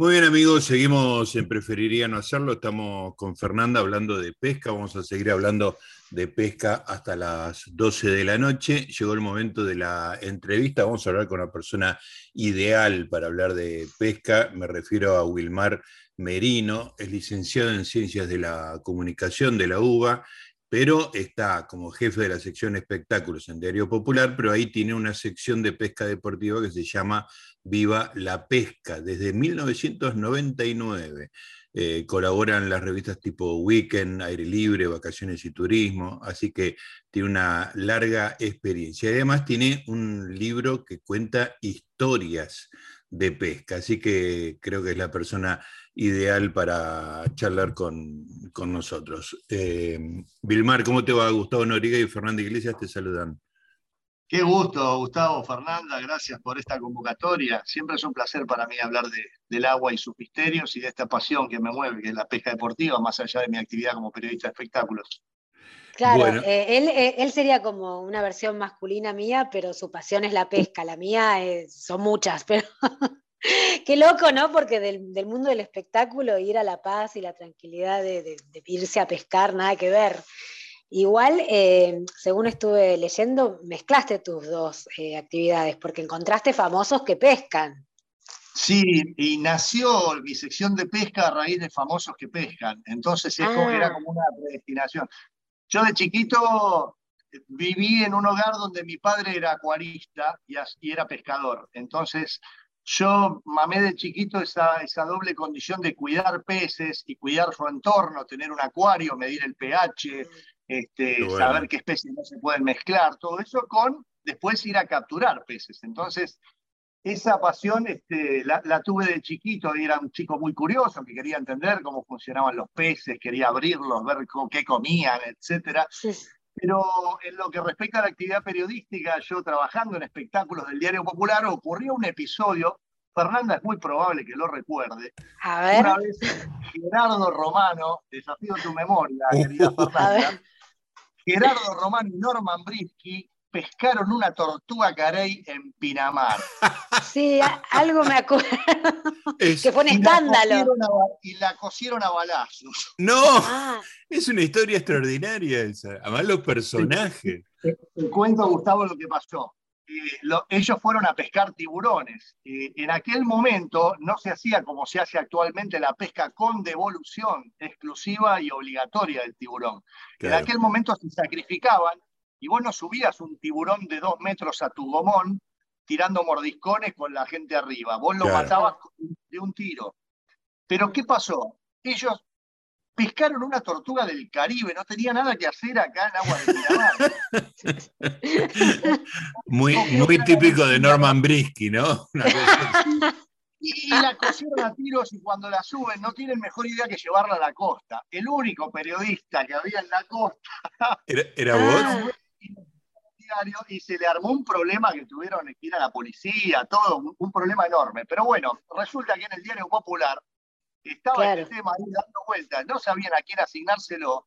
Muy bien amigos, seguimos en Preferiría no hacerlo, estamos con Fernanda hablando de pesca, vamos a seguir hablando de pesca hasta las 12 de la noche. Llegó el momento de la entrevista, vamos a hablar con una persona ideal para hablar de pesca, me refiero a Wilmar Merino, es licenciado en Ciencias de la Comunicación de la UBA, pero está como jefe de la sección espectáculos en Diario Popular, pero ahí tiene una sección de pesca deportiva que se llama Viva la Pesca, desde 1999. Eh, colaboran las revistas tipo Weekend, Aire Libre, Vacaciones y Turismo, así que tiene una larga experiencia. Además tiene un libro que cuenta historias de pesca, así que creo que es la persona ideal para charlar con, nosotros. Eh, Vilmar, ¿cómo te va? Gustavo Noriga y Fernando Iglesias te saludan. Qué gusto, Gustavo, Fernanda, gracias por esta convocatoria. Siempre es un placer para mí hablar del agua y sus misterios y de esta pasión que me mueve, que es la pesca deportiva, más allá de mi actividad como periodista de espectáculos. Claro, eh, eh, él, sería como una versión masculina mía, pero su pasión es la pesca. La mía son muchas, pero Qué loco, ¿no? Porque del, mundo del espectáculo, ir a la paz y la tranquilidad de, irse a pescar, nada que ver. Igual, eh, según estuve leyendo, mezclaste tus dos eh, actividades, porque encontraste famosos que pescan. Sí, y nació mi sección de pesca a raíz de famosos que pescan. Entonces era ah. como una predestinación. Yo de chiquito viví en un hogar donde mi padre era acuarista y era pescador. Entonces yo mamé de chiquito esa, esa doble condición de cuidar peces y cuidar su entorno, tener un acuario, medir el pH, este, saber qué especies no se pueden mezclar, todo eso con después ir a capturar peces. Entonces, esa pasión este, la, tuve de chiquito y era un chico muy curioso que quería entender cómo funcionaban los peces, quería abrirlos, ver qué comían, etc. Pero en lo que respecta a la actividad periodística, yo trabajando en espectáculos del Diario Popular, ocurrió un episodio, Fernanda es muy probable que lo recuerde. A ver. Una vez Gerardo Romano, desafío tu memoria, querida Fernanda. Gerardo Romano y Norman Brisky pescaron una tortuga carey en Pinamar. Sí, algo me acuerdo. que fue un escándalo. y la cosieron a balazos. No, ah. es una historia extraordinaria esa. Además, los personajes. Te, cuento, Gustavo, lo que pasó. Eh, ellos fueron a pescar tiburones. Eh, en aquel momento no se hacía como se hace actualmente la pesca con devolución exclusiva y obligatoria del tiburón. En aquel momento se sacrificaban y vos no subías un tiburón de dos metros a tu gomón tirando mordiscones con la gente arriba. Vos lo matabas de un tiro. Pero ¿qué pasó? Ellos pescaron una tortuga del Caribe, no tenía nada que hacer acá en agua de Miramar. muy, muy típico de Norman Brisky, ¿no? Y, la cosieron a tiros y cuando la suben no tienen mejor idea que llevarla a la costa. El único periodista que había en la costa. ¿Era, vos? Y se le armó un problema que tuvieron que ir a la policía, todo, un, problema enorme. Pero bueno, resulta que en el diario Popular estaba el tema ahí dando vueltas, no sabían a quién asignárselo.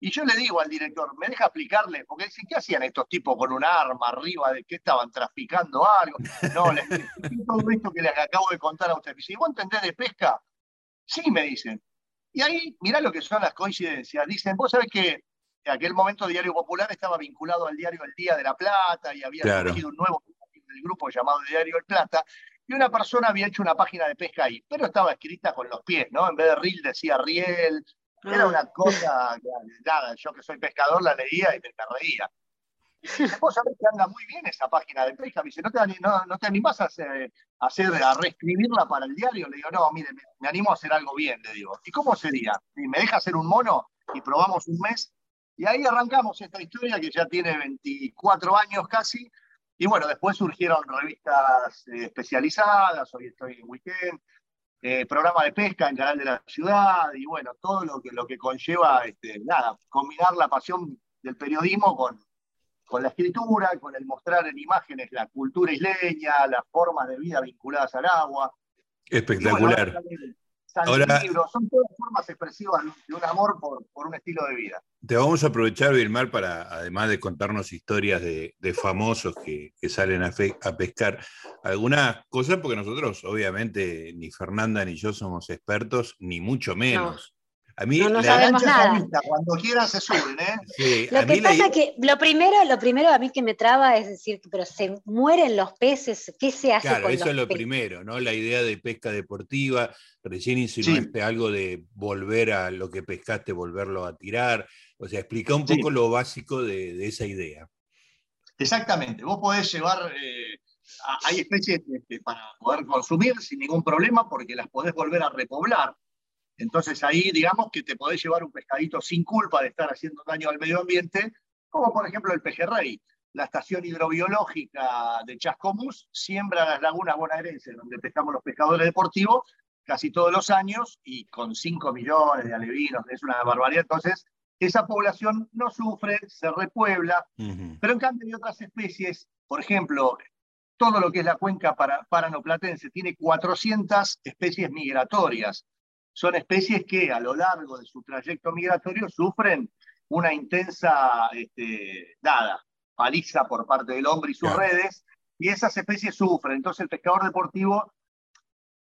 Y yo le digo al director, me deja explicarle, porque dicen, ¿qué hacían estos tipos con un arma arriba? ¿De qué estaban traficando algo? No, les todo esto que les acabo de contar a ustedes. ¿Y vos entendés de pesca? Sí, me dicen. Y ahí, mirá lo que son las coincidencias. Dicen, vos sabés que en aquel momento Diario Popular estaba vinculado al diario El Día de la Plata y había surgido un nuevo grupo llamado Diario El Plata, y una persona había hecho una página de pesca ahí, pero estaba escrita con los pies, ¿no? En vez de reel decía riel, era ah. una cosa, nada, yo que soy pescador la leía y me, reía. Y vos sabés que anda muy bien esa página de pesca, me dice, ¿no te, no, te animás a, hacer, a, reescribirla para el diario? Le digo, no, mire, me, me, animo a hacer algo bien, le digo. ¿Y cómo sería? Me deja hacer un mono y probamos un mes y ahí arrancamos esta historia que ya tiene 24 años casi. Y bueno, después surgieron revistas eh, especializadas, hoy estoy en Weekend, eh, programa de pesca en Canal de la Ciudad, y bueno, todo lo que, lo que conlleva, este, nada, combinar la pasión del periodismo con, con la escritura, con el mostrar en imágenes la cultura isleña, las formas de vida vinculadas al agua. Espectacular. Libros, son todas formas expresivas de un amor por, un estilo de vida. Te vamos a aprovechar, Vilmar, para, además de contarnos historias de, famosos que, salen a, a, pescar, algunas cosas, porque nosotros, obviamente, ni Fernanda ni yo somos expertos, ni mucho menos. A mí no, sabemos nada. Cuando quieran se suben, ¿eh? lo que pasa es que lo primero, lo primero a mí que me traba es decir, pero se mueren los peces, ¿qué se hace claro, eso es lo primero, ¿no? La idea de pesca deportiva, recién insinuaste algo de volver a lo que pescaste, volverlo a tirar. O sea, explica un poco lo básico de, esa idea. Exactamente. Vos podés llevar. Eh, hay especies para poder consumir sin ningún problema porque las podés volver a repoblar. Entonces ahí digamos que te podés llevar un pescadito sin culpa de estar haciendo daño al medio ambiente, como por ejemplo el pejerrey. La estación hidrobiológica de Chascomús siembra las lagunas bonaerenses, donde pescamos los pescadores deportivos, casi todos los años, y con 5 millones de alevinos, es una barbaridad. Entonces, esa población no sufre, se repuebla, pero en cambio hay otras especies, por ejemplo, todo lo que es la cuenca para, paranoplatense tiene 400 especies migratorias son especies que a lo largo de su trayecto migratorio sufren una intensa este, dada, paliza por parte del hombre y sus redes, y esas especies sufren. Entonces el pescador deportivo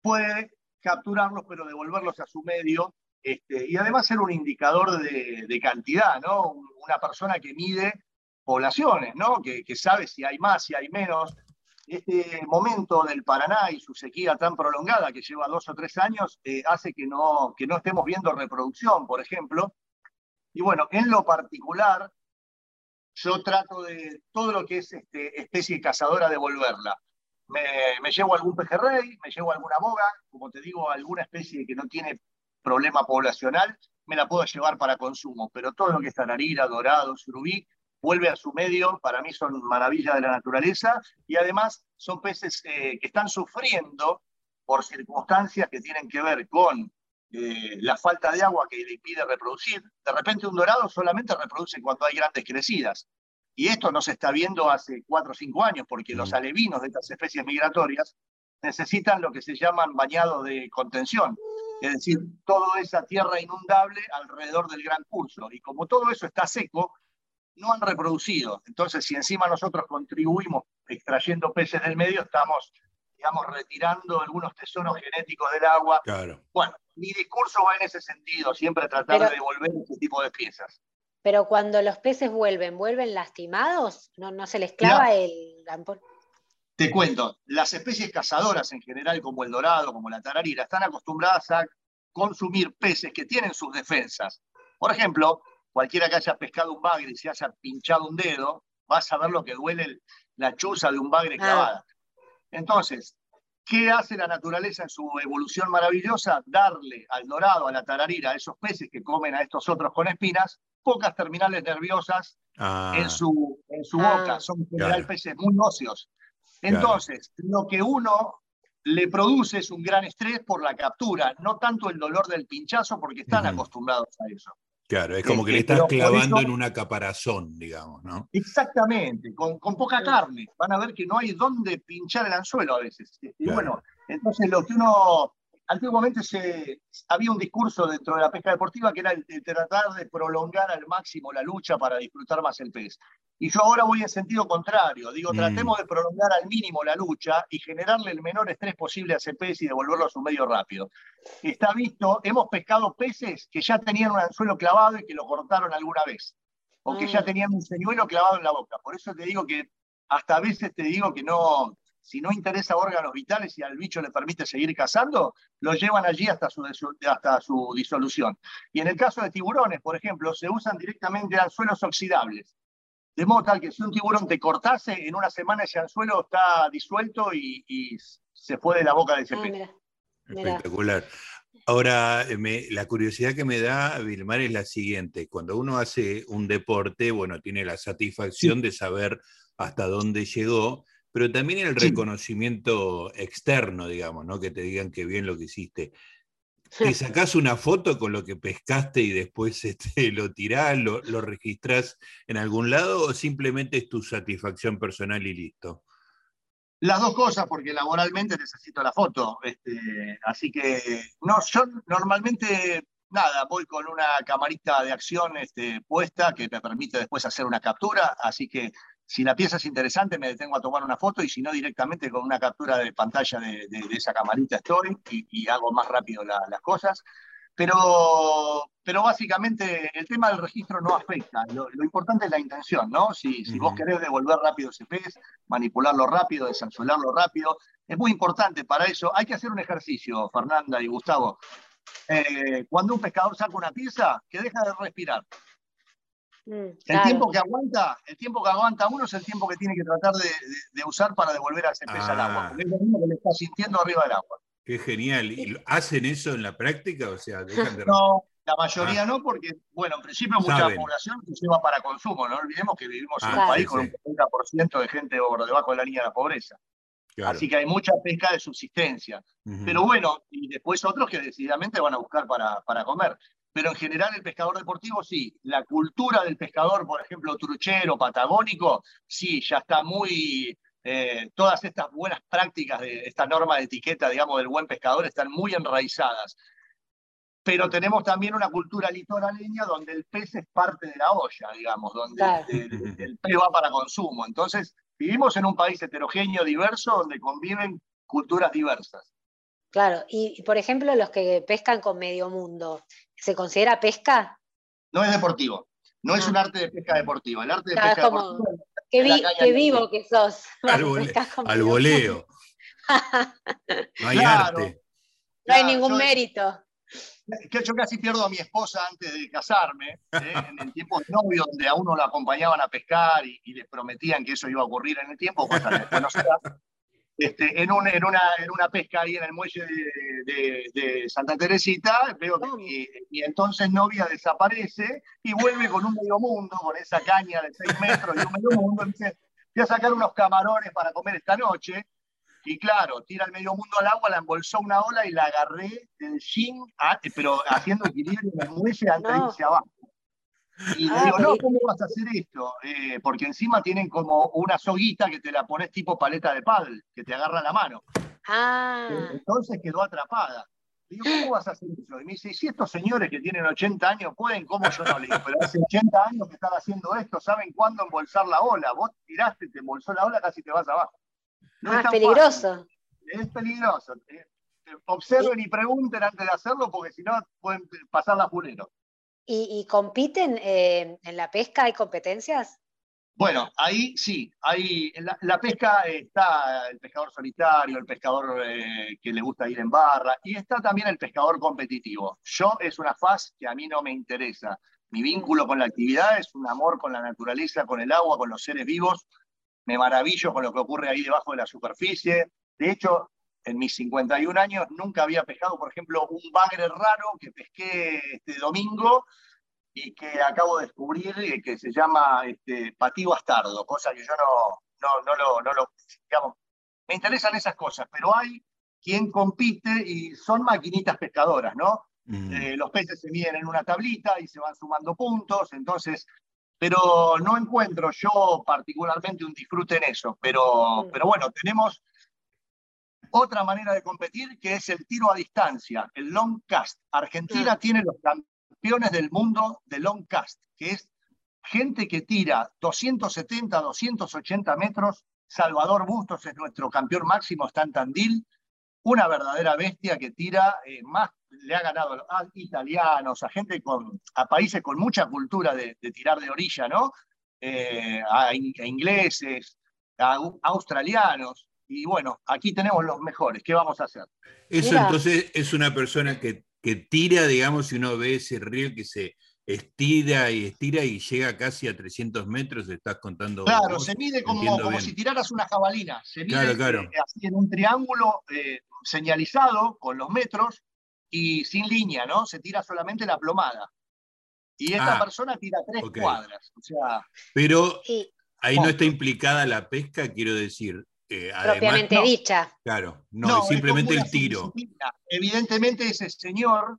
puede capturarlos, pero devolverlos a su medio, este, y además ser un indicador de, cantidad, ¿no? Una persona que mide poblaciones, ¿no? Que, que, sabe si hay más, si hay menos, este momento del Paraná y su sequía tan prolongada que lleva dos o tres años eh, hace que no, que no estemos viendo reproducción, por ejemplo. Y bueno, en lo particular, yo trato de todo lo que es este, especie cazadora devolverla. Me, me, llevo algún pejerrey, me llevo alguna boga, como te digo, alguna especie que no tiene problema poblacional, me la puedo llevar para consumo, pero todo lo que es tararira, dorado, surubí, vuelve a su medio, para mí son maravillas de la naturaleza, y además son peces eh, que están sufriendo por circunstancias que tienen que ver con eh, la falta de agua que le impide reproducir. De repente un dorado solamente reproduce cuando hay grandes crecidas. Y esto no se está viendo hace cuatro o cinco años, porque los mm. alevinos de estas especies migratorias necesitan lo que se llaman bañados de contención, es decir, toda esa tierra inundable alrededor del gran curso. Y como todo eso está seco, no han reproducido. Entonces, si encima nosotros contribuimos extrayendo peces del medio, estamos, digamos, retirando algunos tesoros genéticos del agua. Claro. Bueno, mi discurso va en ese sentido, siempre tratar de devolver ese tipo de piezas. Pero cuando los peces vuelven, ¿vuelven lastimados? ¿No, no se les clava el Te cuento, las especies cazadoras en general, como el dorado, como la tararira, están acostumbradas a consumir peces que tienen sus defensas. Por ejemplo, cualquiera que haya pescado un bagre y se haya pinchado un dedo, va a saber lo que duele la chuza de un bagre ah. clavada. Entonces, ¿qué hace la naturaleza en su evolución maravillosa? Darle al dorado, a la tararira, a esos peces que comen a estos otros con espinas, pocas terminales nerviosas ah. en su, en su ah. boca. Son en general peces muy óseos. Entonces, lo que uno le produce es un gran estrés por la captura, no tanto el dolor del pinchazo, porque están acostumbrados a eso. Claro, es como que le este, estás clavando en una caparazón, digamos, ¿no? Exactamente, con, poca carne. Van a ver que no hay dónde pinchar el anzuelo a veces. Y bueno, entonces lo que uno antiguamente se, había un discurso dentro de la pesca deportiva que era el de tratar de prolongar al máximo la lucha para disfrutar más el pez. Y yo ahora voy en sentido contrario. Digo, mm. tratemos de prolongar al mínimo la lucha y generarle el menor estrés posible a ese pez y devolverlo a su medio rápido. Está visto, hemos pescado peces que ya tenían un anzuelo clavado y que lo cortaron alguna vez. O que ya mm. tenían un señuelo clavado en la boca. Por eso te digo que hasta a veces te digo que no, si no interesa órganos vitales y al bicho le permite seguir cazando, lo llevan allí hasta su, hasta su disolución. Y en el caso de tiburones, por ejemplo, se usan directamente anzuelos oxidables. De modo tal que si un tiburón te cortase, en una semana ese anzuelo está disuelto y, se fue de la boca de ese ah, pez. Espectacular. Ahora, eh, la curiosidad que me da, Vilmar, es la siguiente. Cuando uno hace un deporte, bueno, tiene la satisfacción de saber hasta dónde llegó, pero también el reconocimiento externo, digamos, ¿no? Que te digan que bien lo que hiciste. ¿Te sacás una foto con lo que pescaste y después este, lo tirás, lo, lo registrás en algún lado o simplemente es tu satisfacción personal y listo? Las dos cosas, porque laboralmente necesito la foto. Este, así que, no, yo normalmente, nada, voy con una camarita de acción este, puesta que me permite después hacer una captura. Así que, si la pieza es interesante, me detengo a tomar una foto y si no, directamente con una captura de pantalla de, esa camarita estoy y, hago más rápido las cosas. Pero, pero básicamente el tema del registro no afecta. Lo, importante es la intención, ¿no? Si, si vos querés devolver rápido ese pez, manipularlo rápido, desanzuelarlo rápido, es muy importante para eso. Hay que hacer un ejercicio, Fernanda y Gustavo. Eh, cuando un pescador saca una pieza, que deja de respirar. Mm, el tiempo que aguanta, el tiempo que aguanta uno es el tiempo que tiene que tratar de, usar para devolver a ese pez al agua. Ah. es lo mismo que le está sintiendo arriba del agua. Qué genial. ¿Y hacen eso en la práctica? O sea, No, la mayoría ah. no, porque, bueno, en principio mucha población se lleva para consumo. No olvidemos que vivimos en un ah, país con un 40% de gente por debajo de la línea de la pobreza. Así que hay mucha pesca de subsistencia. Pero bueno, y después otros que decididamente van a buscar para, para comer. Pero en general el pescador deportivo sí. La cultura del pescador, por ejemplo, truchero, patagónico, sí, ya está muy eh, todas estas buenas prácticas de esta norma de etiqueta, digamos, del buen pescador están muy enraizadas. Pero tenemos también una cultura litoraleña donde el pez es parte de la olla, digamos, donde el, pez va para consumo. Entonces, vivimos en un país heterogéneo, diverso, donde conviven culturas diversas. Claro, y por ejemplo, los que pescan con medio mundo, ¿se considera pesca? No es deportivo, no es ah. un arte de pesca deportiva. El arte de pesca deportiva Qué, vivo que sos. Al, voleo. no hay arte. No hay ningún mérito. yo casi pierdo a mi esposa antes de casarme, ¿eh? en el tiempo de novio, donde a uno lo acompañaban a pescar y, y, les prometían que eso iba a ocurrir en el tiempo, cosa que no se este, en, una, en una pesca ahí en el muelle de, Santa Teresita, veo que mi, entonces novia desaparece y vuelve con un medio mundo, con esa caña de 6 metros y un medio mundo, y dice, voy a sacar unos camarones para comer esta noche. Y claro, tira el medio mundo al agua, la embolsó una ola y la agarré del jean, ah, pero haciendo equilibrio en el muelle antes de irse abajo. Y ah, digo, no, ¿cómo vas a hacer esto? Eh, porque encima tienen como una soguita que te la pones tipo paleta de paddle, que te agarra la mano. Ah. Entonces quedó atrapada. Le digo, ¿cómo vas a hacer eso? Y me dice, si estos señores que tienen 80 años pueden, ¿cómo yo no? Le digo, pero hace 80 años que están haciendo esto, ¿saben cuándo embolsar la ola? Vos tiraste, te embolsó la ola, casi te vas abajo. No ah, es peligroso. Es peligroso. Eh, observen y pregunten antes de hacerlo, porque si no pueden pasar la pulero. ¿Y, compiten eh, en la pesca? ¿Hay competencias? Bueno, ahí sí, ahí la, pesca está el pescador solitario, el pescador eh, que le gusta ir en barra, y está también el pescador competitivo. Yo es una faz que a mí no me interesa. Mi vínculo con la actividad es un amor con la naturaleza, con el agua, con los seres vivos. Me maravillo con lo que ocurre ahí debajo de la superficie. De hecho, en mis 51 años nunca había pescado, por ejemplo, un bagre raro que pesqué este domingo y que acabo de descubrir eh, que se llama este, patí bastardo, cosa que yo no, no, no, lo, no lo, digamos, me interesan esas cosas, pero hay quien compite y son maquinitas pescadoras, ¿no? Mm. Eh, los peces se miden en una tablita y se van sumando puntos, entonces, pero no encuentro yo particularmente un disfrute en eso, pero, mm. pero bueno, tenemos otra manera de competir que es el tiro a distancia, el long cast. Argentina tiene los campeones del mundo de long cast, que es gente que tira 270, 280 metros. Salvador Bustos es nuestro campeón máximo, está en Tandil. Una verdadera bestia que tira eh, más, le ha ganado a italianos, a gente con, a países con mucha cultura de, tirar de orilla, ¿no? Eh, a, ingleses, a australianos y bueno, aquí tenemos los mejores, ¿qué vamos a hacer? Eso entonces es una persona que, tira, digamos, y uno ve ese río que se estira y estira y llega casi a 300 metros, estás contando. Claro, se mide como, si tiraras una jabalina, se mide eh, así en un triángulo eh, señalizado con los metros y sin línea, ¿no? Se tira solamente la plomada. Y esta ah, persona tira tres cuadras. O sea, Pero ahí no está implicada la pesca, quiero decir. Eh, propiamente dicha. Claro, no, simplemente el tiro. Evidentemente ese señor,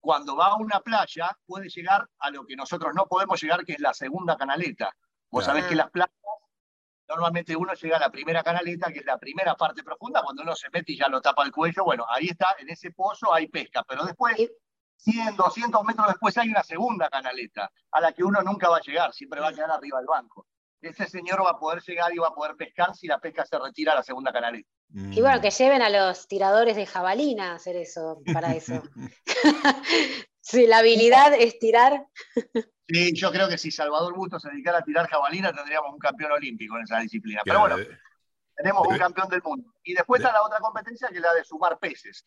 cuando va a una playa, puede llegar a lo que nosotros no podemos llegar, que es la segunda canaleta. Vos sabés que las playas normalmente uno llega a la primera canaleta, que es la primera parte profunda, cuando uno se mete y ya lo tapa el cuello, bueno, ahí está, en ese pozo hay pesca, pero después, 100, 200 metros después hay una segunda canaleta, a la que uno nunca va a llegar, siempre va a quedar arriba del banco. Ese señor va a poder llegar y va a poder pescar si la pesca se retira a la segunda canaleta. Y bueno, que lleven a los tiradores de jabalina a hacer eso, para eso. si la habilidad es tirar. Sí, yo creo que si Salvador Busto se dedicara a tirar jabalina, tendríamos un campeón olímpico en esa disciplina. Pero bueno, tenemos un campeón del mundo. Y después está la otra competencia, que es la de sumar peces.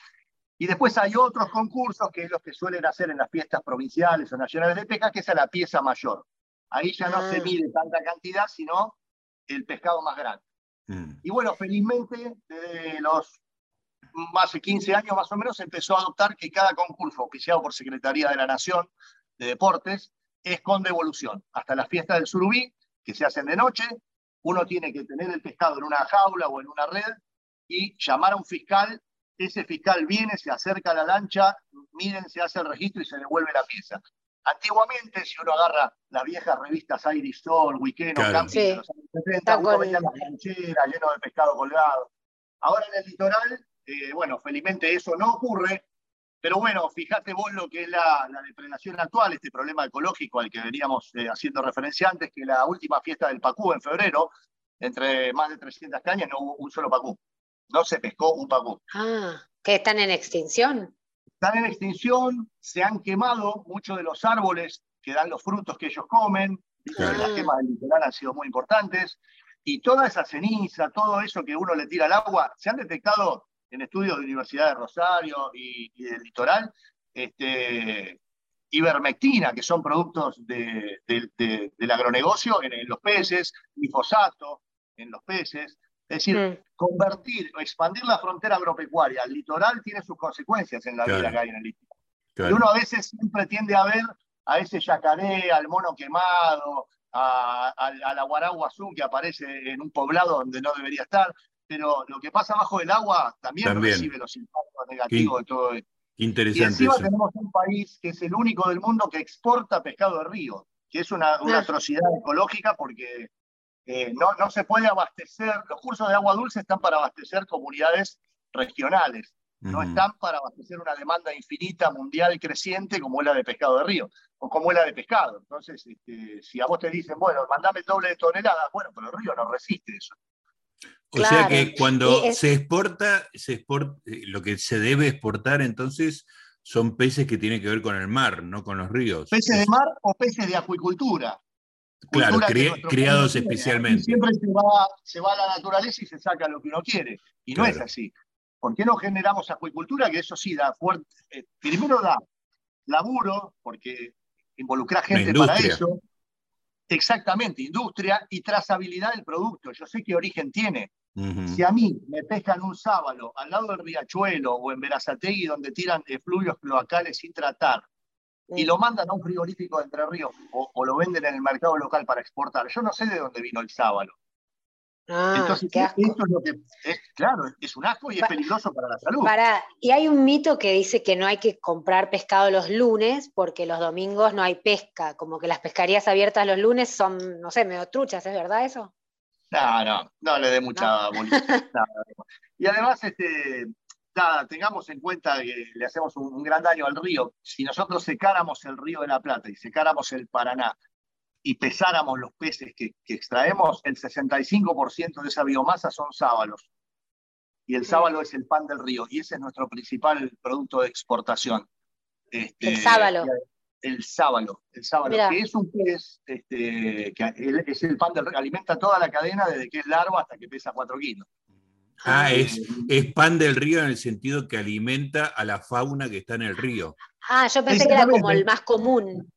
Y después hay otros concursos, que es los que suelen hacer en las fiestas provinciales o nacionales de pesca, que es a la pieza mayor. Ahí ya no se ah. mide tanta cantidad, sino el pescado más grande. Mm. Y bueno, felizmente, desde los más de 15 años más o menos, empezó a adoptar que cada concurso oficiado por Secretaría de la Nación de Deportes es con devolución. Hasta las fiestas del surubí, que se hacen de noche, uno tiene que tener el pescado en una jaula o en una red y llamar a un fiscal. Ese fiscal viene, se acerca a la lancha, miren, se hace el registro y se devuelve la pieza. Antiguamente, si uno agarra las viejas revistas Iris Sol, Weekend o Camping de los años 70, uno veía las rancheras lleno de pescado colgado. Ahora en el litoral, eh, bueno, felizmente eso no ocurre, pero bueno, fíjate vos lo que es la, depredación actual, este problema ecológico al que veníamos eh, haciendo referencia antes, que la última fiesta del Pacú en febrero, entre más de 300 cañas, no hubo un solo Pacú. No se pescó un Pacú. Ah, que están en extinción. Están en extinción, se han quemado muchos de los árboles que dan los frutos que ellos comen. Las ah. quemas del litoral han sido muy importantes. Y toda esa ceniza, todo eso que uno le tira al agua, se han detectado en estudios de Universidad de Rosario y, del litoral, este, ivermectina, que son productos del agronegocio en, los peces, glifosato en los peces. Es decir, mm. convertir o expandir la frontera agropecuaria al litoral tiene sus consecuencias en la vida que hay en el litoral. Y uno a veces siempre tiende a ver a ese yacaré, al mono quemado, a, la guaragua azul que aparece en un poblado donde no debería estar pero lo que pasa bajo el agua también, recibe los impactos negativos de todo esto. Interesante. Y encima tenemos un país que es el único del mundo que exporta pescado de río, que es una, atrocidad ecológica porque eh, no, no se puede abastecer, los cursos de agua dulce están para abastecer comunidades regionales, no están para abastecer una demanda infinita mundial creciente como es la de pescado de río o como es la de pescado. Entonces, este, si a vos te dicen, bueno, mandame el doble de toneladas, bueno, pero el río no resiste eso. O sea que cuando se exporta, se exporta, eh, lo que se debe exportar entonces son peces que tienen que ver con el mar, no con los ríos. Peces de mar o peces de acuicultura. Claro, criados especialmente. Siempre se va, se va, a la naturaleza y se saca lo que uno quiere. Y no es así. ¿Por qué no generamos acuicultura? Que eso sí da fuerte. Eh, primero da laburo, porque involucra gente para eso. Exactamente, industria y trazabilidad del producto. Yo sé qué origen tiene. Si a mí me pescan un sábalo al lado del riachuelo o en Verazategui donde tiran de fluidos cloacales sin tratar y lo mandan a un frigorífico de Entre Ríos o, lo venden en el mercado local para exportar, yo no sé de dónde vino el sábalo. Ah, Entonces, esto es lo que es, claro, es un asco y es peligroso para la salud. Para, y hay un mito que dice que no hay que comprar pescado los lunes porque los domingos no hay pesca, como que las pescarías abiertas los lunes son, no sé, medio truchas, ¿es verdad eso? No, no, no le dé mucha y además, este, nada, tengamos en cuenta que le hacemos un, gran daño al río. Si nosotros secáramos el río de la Plata y secáramos el Paraná y pesáramos los peces que, extraemos, el 65% de esa biomasa son sábalos. Y el sábalo es el pan del río, y ese es nuestro principal producto de exportación. Este, el sábalo el sábalo, el sábalo, que es un pez este, que es el pan del alimenta toda la cadena desde que es largo hasta que pesa 4 kilos. Ah, es, es, pan del río en el sentido que alimenta a la fauna que está en el río. Ah, yo pensé que era como el más común.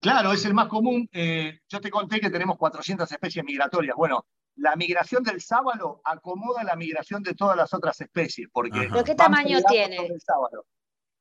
Claro, es el más común. Eh, yo te conté que tenemos 400 especies migratorias. Bueno, la migración del sábalo acomoda la migración de todas las otras especies. Porque ¿Pero qué tamaño tiene?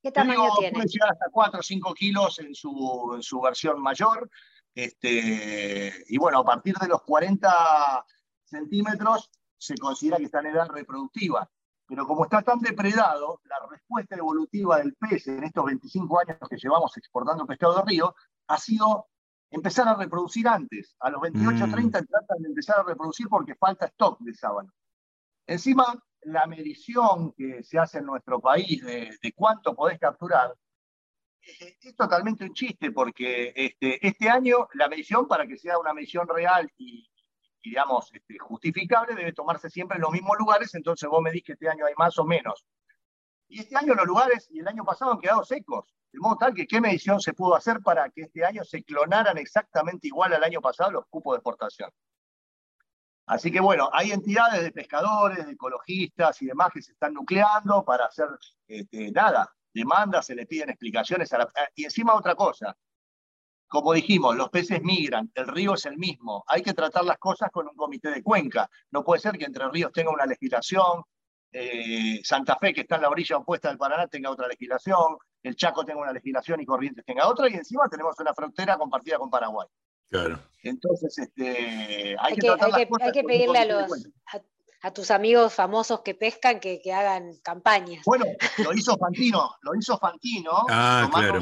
¿Qué tamaño tiene? Puede llegar hasta 4 o 5 kilos en su, en su versión mayor. Este, y bueno, a partir de los 40 centímetros se considera que está en edad reproductiva. Pero como está tan depredado, la respuesta evolutiva del pez en estos 25 años que llevamos exportando pescado de río ha sido empezar a reproducir antes. A los 28, 30 mm. tratan de empezar a reproducir porque falta stock de sábalo. Encima, la medición que se hace en nuestro país de, cuánto podés capturar es, totalmente un chiste porque este, este año la medición, para que sea una medición real y, digamos, este, justificable, debe tomarse siempre en los mismos lugares, entonces vos me medís que este año hay más o menos. Y este año los lugares y el año pasado han quedado secos, de modo tal que qué medición se pudo hacer para que este año se clonaran exactamente igual al año pasado los cupos de exportación. Así que bueno, hay entidades de pescadores, de ecologistas y demás que se están nucleando para hacer este, nada, demandas, se les piden explicaciones. y encima otra cosa, como dijimos, los peces migran, el río es el mismo, hay que tratar las cosas con un comité de cuenca. No puede ser que Entre Ríos tenga una legislación, eh, Santa Fe, que está en la orilla opuesta del Paraná, tenga otra legislación, el Chaco tenga una legislación y Corrientes tenga otra, y encima tenemos una frontera compartida con Paraguay. Claro. Entonces, este, hay, que, hay que, pedirle a, los, a, tus amigos famosos que pescan que, hagan campañas. Bueno, lo hizo Fantino, lo hizo Fantino. Ah, claro.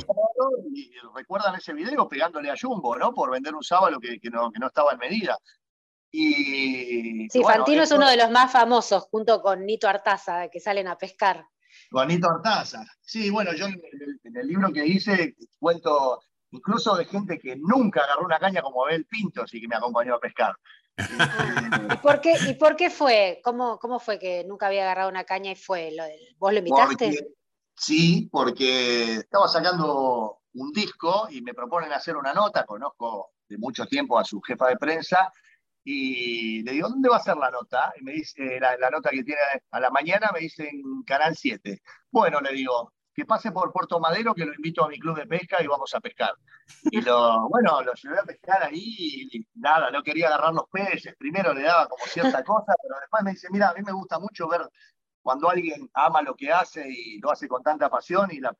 Y, recuerdan ese video pegándole a Jumbo, ¿no? Por vender un sábalo que, no, no estaba en medida. Y, sí, Fantino es uno de los más famosos, junto con Nito Artaza, que salen a pescar. Con Nito Artaza. Sí, bueno, yo en el libro que hice cuento incluso de gente que nunca agarró una caña como Abel Pinto, así que me acompañó a pescar. ¿Y, por qué, ¿Y por qué fue? ¿Cómo, ¿Cómo fue que nunca había agarrado una caña y fue? ¿Vos lo invitaste? Sí, porque estaba sacando un disco y me proponen hacer una nota, conozco de mucho tiempo a su jefa de prensa, y le digo, ¿dónde va a ser la nota? Y me dice, la, la nota que tiene a la mañana me dice en Canal 7. Bueno, le digo, que pase por Puerto Madero, que lo invito a mi club de pesca y vamos a pescar. Y lo, bueno, lo llevé a pescar ahí y nada, no quería agarrar los peces. Primero le daba como cierta cosa, pero después me dice, mira, a mí me gusta mucho ver cuando alguien ama lo que hace y lo hace con tanta pasión y la,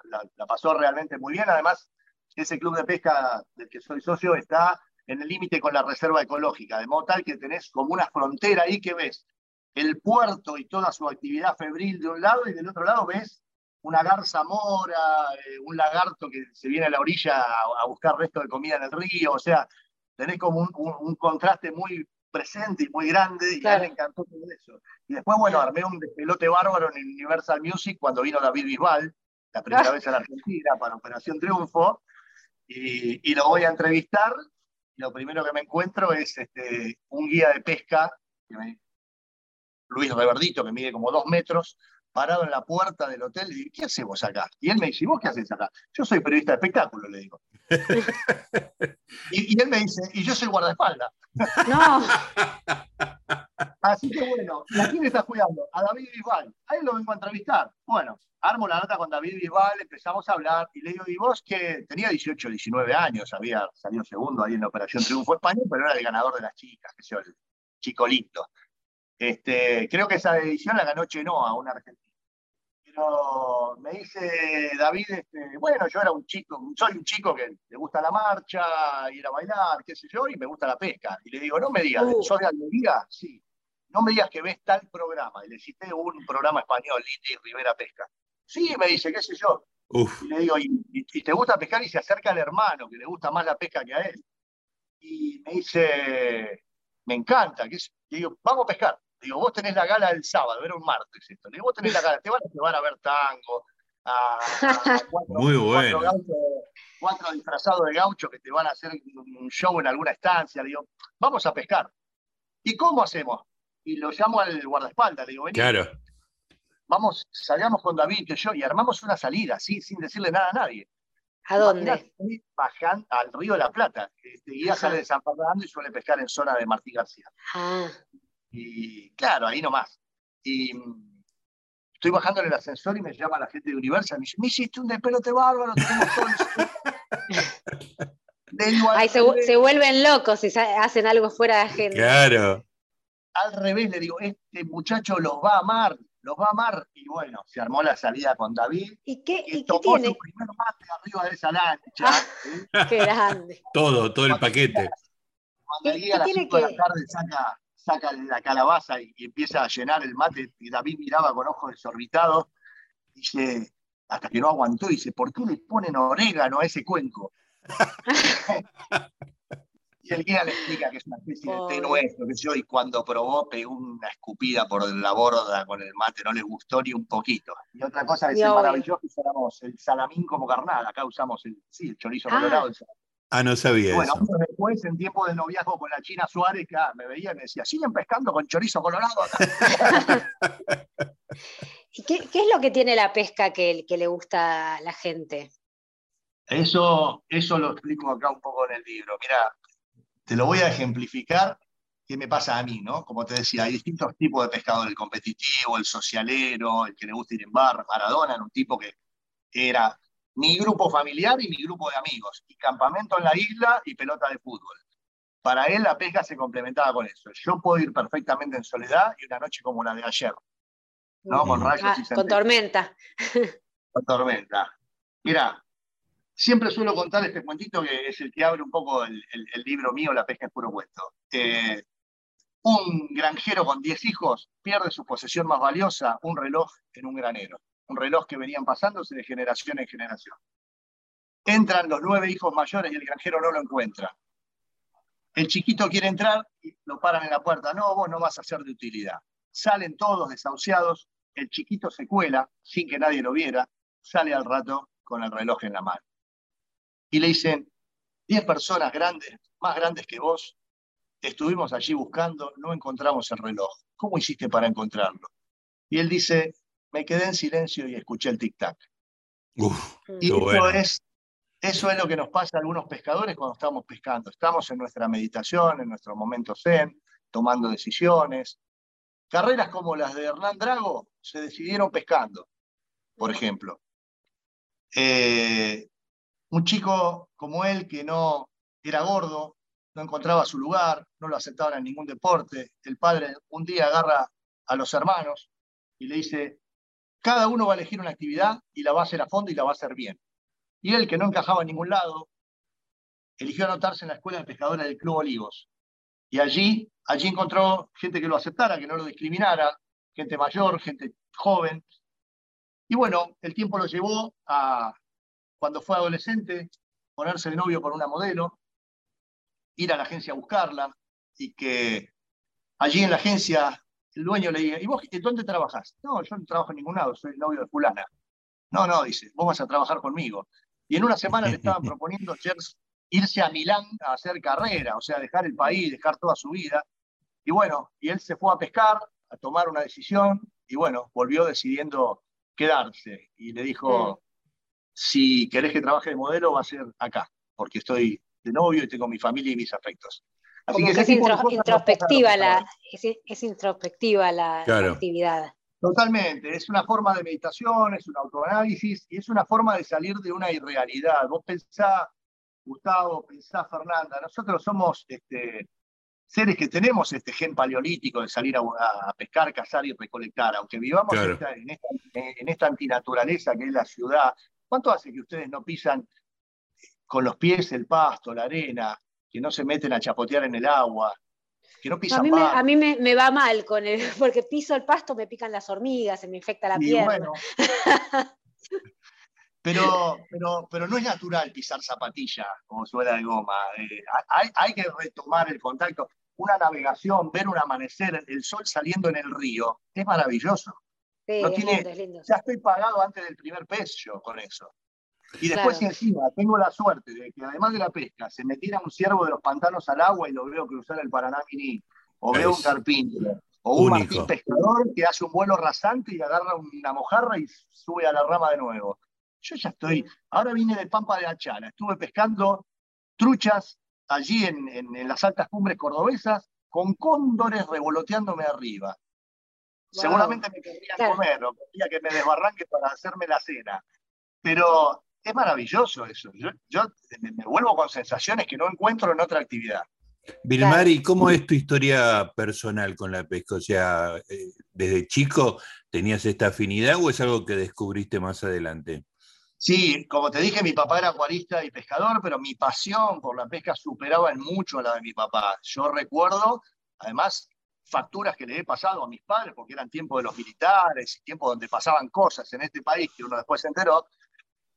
pasó realmente muy bien. Además, ese club de pesca del que soy socio está en el límite con la reserva ecológica, de modo tal que tenés como una frontera ahí que ves el puerto y toda su actividad febril de un lado y del otro lado ves una garza mora, eh, un lagarto que se viene a la orilla a, buscar resto de comida en el río, o sea, tenés como un, contraste muy presente y muy grande y me encantó todo eso. Y después, bueno, armé un pelote bárbaro en Universal Music cuando vino David Bisbal, la primera vez en la Argentina para Operación Triunfo, y, lo voy a entrevistar. Y lo primero que me encuentro es este, un guía de pesca, Luis Reverdito, que mide como dos metros, parado en la puerta del hotel y digo, ¿qué haces vos acá? Y él me dice, ¿vos qué haces acá? Yo soy periodista de espectáculo, le digo. y, él me dice, y yo soy guardaespaldas. No. Así que bueno, ¿y a quién estás cuidando? A David Bisbal. A él lo vengo a entrevistar. Bueno, armo la nota con David Bisbal, empezamos a hablar y le digo, ¿y vos que tenía 18, 19 años? Había salido segundo ahí en la Operación Triunfo España, pero era el ganador de las chicas, que sea el chicolito. Este, creo que esa edición la ganó Chenoa, un argentino pero me dice David, este, bueno, yo era un chico, soy un chico que le gusta la marcha, ir a bailar, qué sé yo, y me gusta la pesca. Y le digo, no me digas, uh. ¿sos de Almería? Sí. No me digas que ves tal programa. Y le cité un programa español, Liti Rivera Pesca. Sí, me dice, qué sé yo. Y le digo, ¿Y, te gusta pescar? Y se acerca al hermano, que le gusta más la pesca que a él. Y me dice, me encanta. Que y digo, vamos a pescar. Digo, vos tenés la gala el sábado, era un martes esto. Digo, vos tenés la gala, te van a llevar a ver tango, a, cuatro, Muy bueno. Cuatro, disfrazados de gaucho que te van a hacer un show en alguna estancia. Digo, vamos a pescar. ¿Y cómo hacemos? Y lo llamo al guardaespaldas, le digo, vení. Claro. Vamos, salgamos con David y yo y armamos una salida, ¿sí? sin decirle nada a nadie. ¿A dónde? Bajan al río de la Plata. Este, guía sale de San Fernando y suele pescar en zona de Martí García. Ah. Y claro, ahí nomás. Y mm, estoy bajando en el ascensor y me llama la gente de Universal. Me dice, me hiciste un despelote bárbaro, tenemos todo Ahí se, se, vuelven locos si hacen algo fuera de agenda. Claro. Al revés, le digo, este muchacho los va a amar, los va a amar. Y bueno, se armó la salida con David. ¿Y qué, y tomó su primer mate arriba de esa lancha. Ah, qué grande. todo, todo el paquete. Cuando el guía a las 5 de la tarde saca saca la calabaza y, empieza a llenar el mate, y David miraba con ojos desorbitados, dice, hasta que no aguantó, dice, ¿por qué le ponen orégano a ese cuenco? Y el guía le explica que es una especie de té nuestro, que yo, y cuando probó pegó una escupida por la borda con el mate, no le gustó ni un poquito. Y otra cosa que es maravilloso, usamos el salamín como carnal, acá usamos el, sí, el chorizo ah. colorado. Ah, no sabía bueno, eso. Bueno, después, en tiempo de noviazgo con la China Suárez, que, me veía y me decía, siguen pescando con chorizo colorado ¿Y qué, es lo que tiene la pesca que, que le gusta a la gente? Eso, eso lo explico acá un poco en el libro. Mira, te lo voy a ejemplificar qué me pasa a mí, ¿no? Como te decía, hay distintos tipos de pescador, el competitivo, el socialero, el que le gusta ir en bar, Maradona era un tipo que era mi grupo familiar y mi grupo de amigos, y campamento en la isla y pelota de fútbol. Para él la pesca se complementaba con eso. Yo puedo ir perfectamente en soledad y una noche como la de ayer, ¿no? Con rayos ah, Con tormenta. Con tormenta. Mira, Siempre suelo contar este cuentito que es el que abre un poco el, libro mío, La pesca es puro cuento. Eh, un granjero con 10 hijos pierde su posesión más valiosa, un reloj en un granero. Un reloj que venían pasándose de generación en generación. Entran los nueve hijos mayores y el granjero no lo encuentra. El chiquito quiere entrar y lo paran en la puerta. No, vos no vas a ser de utilidad. Salen todos desahuciados. El chiquito se cuela sin que nadie lo viera. Sale al rato con el reloj en la mano y le dicen, 10 personas grandes, más grandes que vos, estuvimos allí buscando, no encontramos el reloj. ¿Cómo hiciste para encontrarlo? Y él dice, me quedé en silencio y escuché el tic-tac. Y eso, es, eso es lo que nos pasa a algunos pescadores cuando estamos pescando. Estamos en nuestra meditación, en nuestro momento zen, tomando decisiones. Carreras como las de Hernán Drago se decidieron pescando, por ejemplo. Eh, un chico como él que no era gordo, no encontraba su lugar, no lo aceptaban en ningún deporte. El padre un día agarra a los hermanos y le dice, cada uno va a elegir una actividad y la va a hacer a fondo y la va a hacer bien. Y él, que no encajaba en ningún lado, eligió anotarse en la escuela de pescadores del Club Olivos. Y allí, allí encontró gente que lo aceptara, que no lo discriminara, gente mayor, gente joven. Y bueno, el tiempo lo llevó a cuando fue adolescente, ponerse de novio con una modelo, ir a la agencia a buscarla y que allí en la agencia el dueño le diga, ¿y vos dónde trabajas? No, yo no trabajo en ningún lado, soy el novio de fulana. No, no, dice, vos vas a trabajar conmigo. Y en una semana le estaban proponiendo irse a Milán a hacer carrera, o sea, dejar el país, dejar toda su vida. Y bueno, y él se fue a pescar, a tomar una decisión, y bueno, volvió decidiendo quedarse. Y le dijo, si querés que trabaje de modelo, va a ser acá, porque estoy de novio y tengo mi familia y mis afectos. Así que, es, introspectiva la, es, introspectiva la, actividad. Totalmente, es una forma de meditación, es un autoanálisis y es una forma de salir de una irrealidad. Vos pensá, Gustavo, pensá, Fernanda, nosotros somos este, seres que tenemos este gen paleolítico de salir a, pescar, cazar y recolectar, aunque vivamos en, esta, en, esta, antinaturaleza que es la ciudad, ¿Cuánto hace que ustedes no pisan con los pies el pasto, la arena, que no se meten a chapotear en el agua, que no pisan A mí, me, a mí me, va mal con el, porque piso el pasto, me pican las hormigas, se me infecta la pierna. pero, pero, pero no es natural pisar zapatilla como suela de goma. Eh, hay, hay que retomar el contacto. Una navegación, ver un amanecer, el sol saliendo en el río, es maravilloso tiene, Ya estoy pagado antes del primer pez yo con eso. Y después encima tengo la suerte de que además de la pesca, se metiera un ciervo de los pantanos al agua y lo veo cruzar el Paraná Mini, o veo un carpintero, o un martín pescador que hace un vuelo rasante y agarra una mojarra y sube a la rama de nuevo. Yo ya estoy, ahora vine de Pampa de la Chala, estuve pescando truchas allí en, en las altas cumbres cordobesas con cóndores revoloteándome arriba. Seguramente me querría comer o quería que me desbarranque para hacerme la cena. Pero es maravilloso eso. Yo, me, vuelvo con sensaciones que no encuentro en otra actividad. Vilmari, ¿cómo es tu historia personal con la pesca? O sea, eh, ¿desde chico tenías esta afinidad o es algo que descubriste más adelante? Sí, como te dije, mi papá era acuarista y pescador, pero mi pasión por la pesca superaba en mucho la de mi papá. Yo recuerdo, además, facturas que le he pasado a mis padres, porque eran tiempos de los militares y tiempos donde pasaban cosas en este país, que uno después se enteró,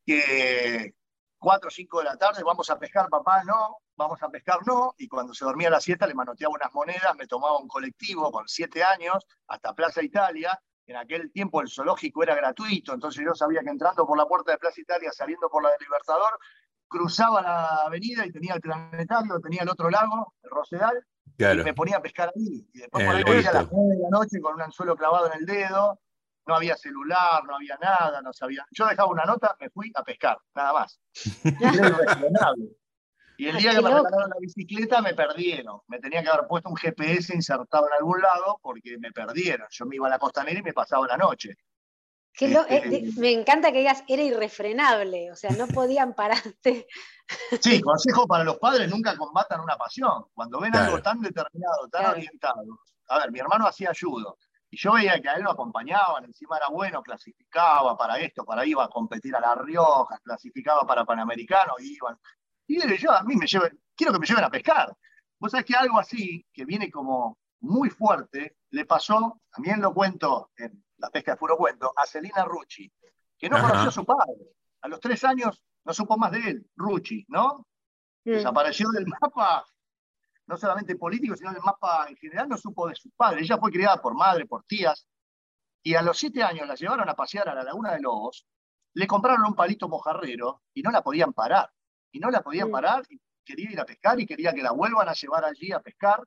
que 4 o 5 de la tarde vamos a pescar, papá, no, vamos a pescar, no, y cuando se dormía la siesta le manoteaba unas monedas, me tomaba un colectivo con siete años hasta Plaza Italia, en aquel tiempo el zoológico era gratuito, entonces yo sabía que entrando por la puerta de Plaza Italia, saliendo por la de Libertador, cruzaba la avenida y tenía el planetario, tenía el otro lago, el Rosedal, y me ponía a pescar ahí. Y después por ahí a las 9 de la noche con un anzuelo clavado en el dedo, no había celular, no había nada, no sabía. Yo dejaba una nota, me fui a pescar, nada más. Y el día que me regalaron la bicicleta me perdieron. Me tenía que haber puesto un GPS insertado en algún lado porque me perdieron. Yo me iba a la costanera y me pasaba la noche. Eh, este, me encanta que digas, era irrefrenable, o sea, no podían pararte. Sí, consejo para los padres, nunca combatan una pasión. Cuando ven algo tan determinado, tan orientado. A ver, mi hermano hacía judo, y yo veía que a él lo acompañaban, encima era bueno, clasificaba para esto, para iba a competir a La Rioja, clasificaba para Panamericano, iban. Y yo, a mí me lleven, quiero que me lleven a pescar. Vos sabés que algo así, que viene como muy fuerte, le pasó, también lo cuento en La pesca de puro cuento, a Celina Rucci, que no conoció a su padre. A los tres años no supo más de él, Rucci, ¿no? Desapareció del mapa, no solamente político, sino del mapa en general, no supo de su padre. Ella fue criada por madre, por tías, y a los siete años la llevaron a pasear a la Laguna de Lobos, le compraron un palito mojarrero y no la podían parar y no la podía parar, y quería ir a pescar y quería que la vuelvan a llevar allí a pescar,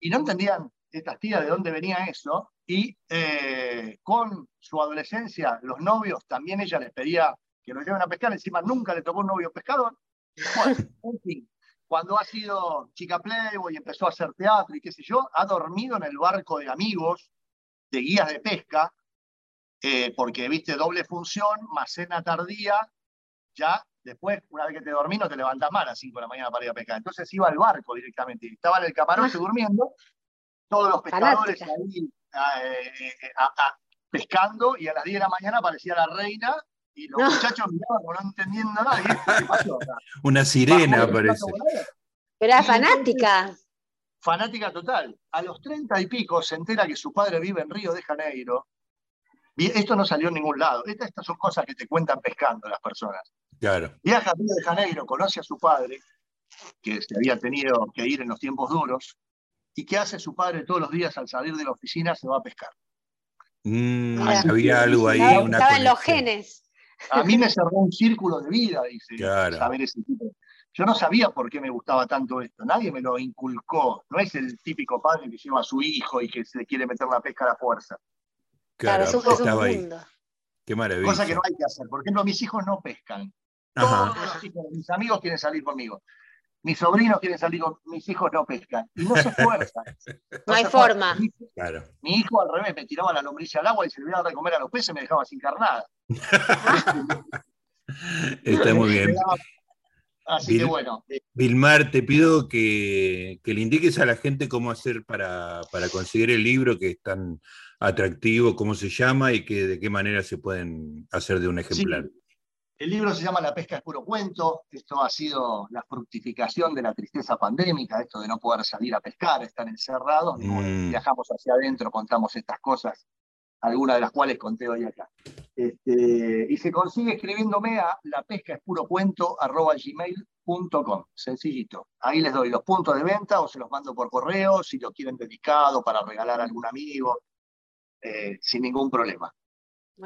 y no entendían estas tías de dónde venía eso, y eh, con su adolescencia, los novios, también ella les pedía que lo lleven a pescar, encima nunca le tocó un novio pescador. Bueno, en fin, cuando ha sido chica playboy y empezó a hacer teatro y qué sé yo, ha dormido en el barco de amigos, de guías de pesca, eh, porque, viste, doble función, más cena tardía, ya Después, una vez que te dormí, no te levantás más a las 5 de la mañana para ir a pescar. Entonces iba al barco directamente. Estaba en el camarote ah. durmiendo, todos los pescadores ahí eh, pescando, y a las 10 de la mañana aparecía la reina, y los muchachos miraban no entendiendo nada. ¿Qué pasó? Una sirena parece. Pero era fanática. Fanática total. A los 30 y pico se entera que su padre vive en Río de Janeiro. Y esto no salió en ningún lado. estas son cosas que te cuentan pescando las personas. Viaja a Río de Janeiro, conoce a su padre, que se había tenido que ir en los tiempos duros, y ¿qué hace su padre todos los días al salir de la oficina? Se va a pescar. Mm, había algo ahí. Estaba, en los genes. A mí me cerró un círculo de vida, dice, saber ese tipo. Yo no sabía por qué me gustaba tanto esto, nadie me lo inculcó. No es el típico padre que lleva a su hijo y que se quiere meter la pesca a la fuerza. Claro, eso estaba ahí. Qué maravilla. Cosa que no hay que hacer. Por ejemplo, mis hijos no pescan. Todos mis amigos quieren salir conmigo. Mis sobrinos quieren salir con mis hijos no pescan. Y no se esfuerzan. No, hay forma. Mi, hijo al revés me tiraba la lombriz al agua y se le iba a comer a los peces y me dejaba sin carnada. Está muy bien. Así que bueno. Vilmar, te pido que, le indiques a la gente cómo hacer para, conseguir el libro que es tan atractivo, cómo se llama y que, de qué manera se pueden hacer de un ejemplar. El libro se llama La pesca es puro cuento. Esto ha sido la fructificación de la tristeza pandémica, esto de no poder salir a pescar, estar encerrados. Mm. Viajamos hacia adentro, contamos estas cosas, algunas de las cuales conté hoy acá. Este, y se consigue escribiéndome a la pesca es puro cuento gmail.com. Sencillito. Ahí les doy los puntos de venta o se los mando por correo si lo quieren dedicado para regalar a algún amigo, eh, sin ningún problema.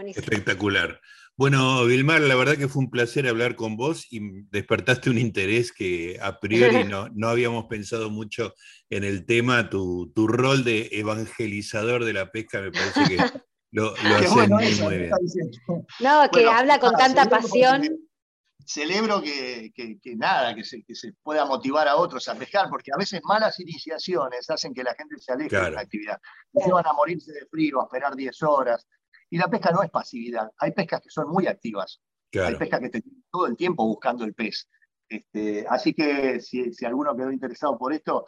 Espectacular. Bueno, Vilmar, la verdad que fue un placer hablar con vos y despertaste un interés que a priori no, no habíamos pensado mucho en el tema. Tu, rol de evangelizador de la pesca me parece que lo, lo muy, bien. No, que habla con tanta pasión. Celebro que, nada, que se, que se, pueda motivar a otros a pescar, porque a veces malas iniciaciones hacen que la gente se aleje de la actividad. Se van a morirse de frío, a esperar 10 horas. Y la pesca no es pasividad. Hay pescas que son muy activas. Hay pescas que te tienen todo el tiempo buscando el pez. Este, así que si, si, alguno quedó interesado por esto,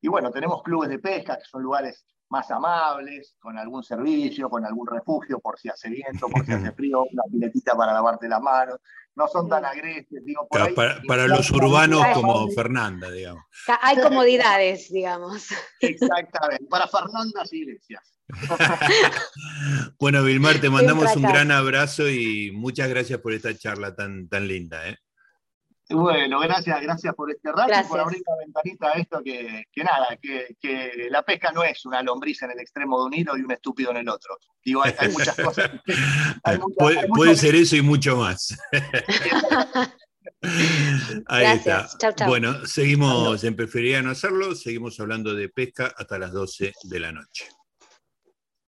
y bueno, tenemos clubes de pesca que son lugares más amables, con algún servicio, con algún refugio por si hace viento, por si hace frío, una piletita para lavarte las manos. No son tan agresivos, digo, por Para, los urbanos como Fernanda, digamos. Hay comodidades, digamos. Exactamente, para Fernandas Iglesias. bueno, Vilmar, te mandamos un gran abrazo y muchas gracias por esta charla tan, tan linda. ¿eh? Bueno, gracias, gracias por este rato y por abrir la ventanita a esto que, nada, que, la pesca no es una lombriz en el extremo de un hilo y un estúpido en el otro. Digo, hay, muchas cosas. puede, ser eso y mucho más. Ahí está. Bueno, seguimos en Preferiría no hacerlo, seguimos hablando de pesca hasta las 12 de la noche.